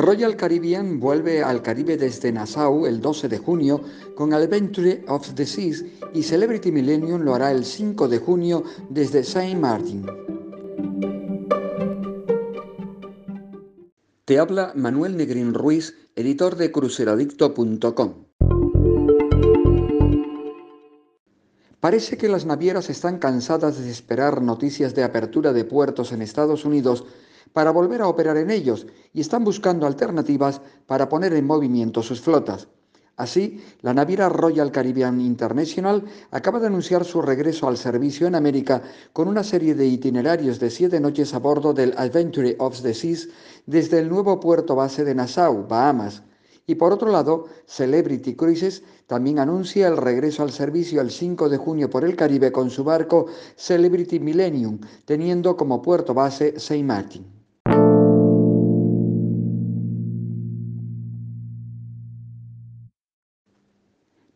Royal Caribbean vuelve al Caribe desde Nassau el 12 de junio con Adventure of the Seas y Celebrity Millennium lo hará el 5 de junio desde Saint Martin. Te habla Manuel Negrín Ruiz, editor de cruceradicto.com. Parece que las navieras están cansadas de esperar noticias de apertura de puertos en Estados Unidos para volver a operar en ellos y están buscando alternativas para poner en movimiento sus flotas. Así, la naviera Royal Caribbean International acaba de anunciar su regreso al servicio en América con una serie de itinerarios de siete noches a bordo del Adventure of the Seas desde el nuevo puerto base de Nassau, Bahamas. Y por otro lado, Celebrity Cruises también anuncia el regreso al servicio el 5 de junio por el Caribe con su barco Celebrity Millennium, teniendo como puerto base Saint Martin.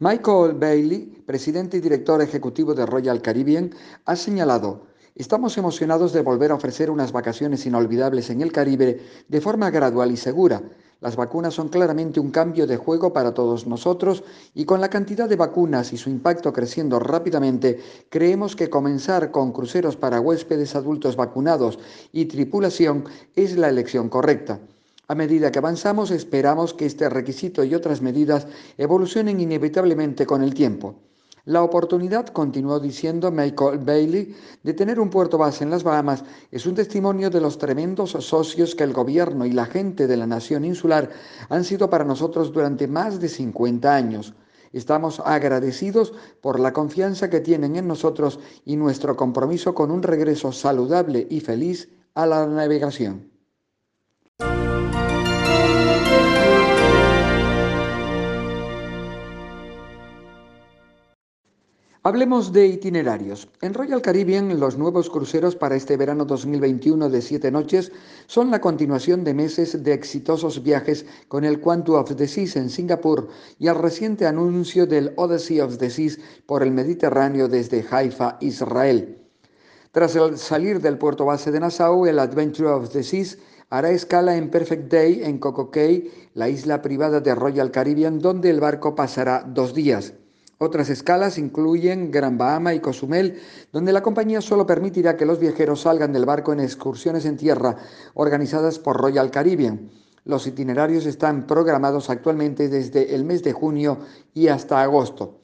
Michael Bailey, presidente y director ejecutivo de Royal Caribbean, ha señalado, estamos emocionados de volver a ofrecer unas vacaciones inolvidables en el Caribe de forma gradual y segura. Las vacunas son claramente un cambio de juego para todos nosotros y con la cantidad de vacunas y su impacto creciendo rápidamente, creemos que comenzar con cruceros para huéspedes adultos vacunados y tripulación es la elección correcta. A medida que avanzamos, esperamos que este requisito y otras medidas evolucionen inevitablemente con el tiempo. La oportunidad, continuó diciendo Michael Bailey, de tener un puerto base en las Bahamas es un testimonio de los tremendos socios que el gobierno y la gente de la nación insular han sido para nosotros durante más de 50 años. Estamos agradecidos por la confianza que tienen en nosotros y nuestro compromiso con un regreso saludable y feliz a la navegación. Hablemos de itinerarios. En Royal Caribbean, los nuevos cruceros para este verano 2021 de siete noches son la continuación de meses de exitosos viajes con el Quantum of the Seas en Singapur y el reciente anuncio del Odyssey of the Seas por el Mediterráneo desde Haifa, Israel. Tras el salir del puerto base de Nassau, el Adventure of the Seas hará escala en Perfect Day en Coco Cay, la isla privada de Royal Caribbean, donde el barco pasará dos días. Otras escalas incluyen Gran Bahama y Cozumel, donde la compañía solo permitirá que los viajeros salgan del barco en excursiones en tierra organizadas por Royal Caribbean. Los itinerarios están programados actualmente desde el mes de junio y hasta agosto.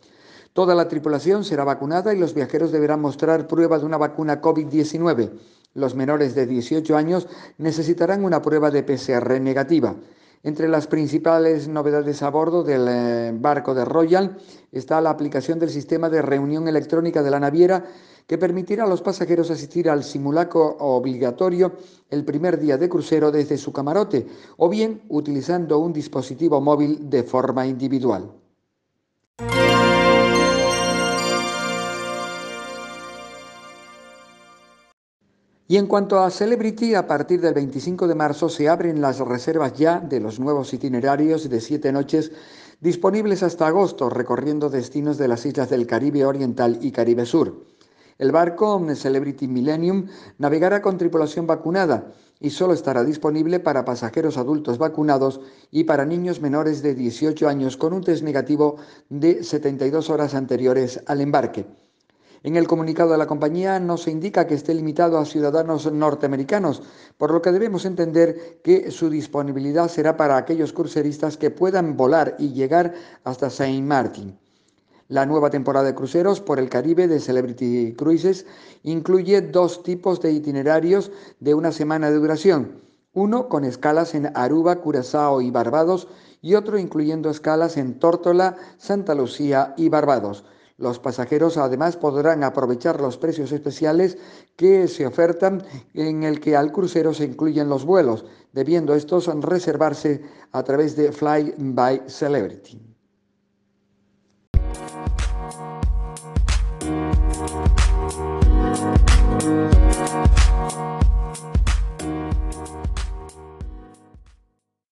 Toda la tripulación será vacunada y los viajeros deberán mostrar prueba de una vacuna COVID-19. Los menores de 18 años necesitarán una prueba de PCR negativa. Entre las principales novedades a bordo del eh, barco de Royal está la aplicación del sistema de reunión electrónica de la naviera que permitirá a los pasajeros asistir al simulacro obligatorio el primer día de crucero desde su camarote o bien utilizando un dispositivo móvil de forma individual. Y en cuanto a Celebrity, a partir del 25 de marzo se abren las reservas ya de los nuevos itinerarios de siete noches disponibles hasta agosto, recorriendo destinos de las islas del Caribe Oriental y Caribe Sur. El barco Celebrity Millennium navegará con tripulación vacunada y solo estará disponible para pasajeros adultos vacunados y para niños menores de 18 años con un test negativo de 72 horas anteriores al embarque. En el comunicado de la compañía no se indica que esté limitado a ciudadanos norteamericanos, por lo que debemos entender que su disponibilidad será para aquellos cruceristas que puedan volar y llegar hasta Saint Martin. La nueva temporada de cruceros por el Caribe de Celebrity Cruises incluye dos tipos de itinerarios de una semana de duración, uno con escalas en Aruba, Curazao y Barbados y otro incluyendo escalas en Tórtola, Santa Lucía y Barbados. Los pasajeros además podrán aprovechar los precios especiales que se ofertan en el que al crucero se incluyen los vuelos, debiendo estos reservarse a través de Fly by Celebrity.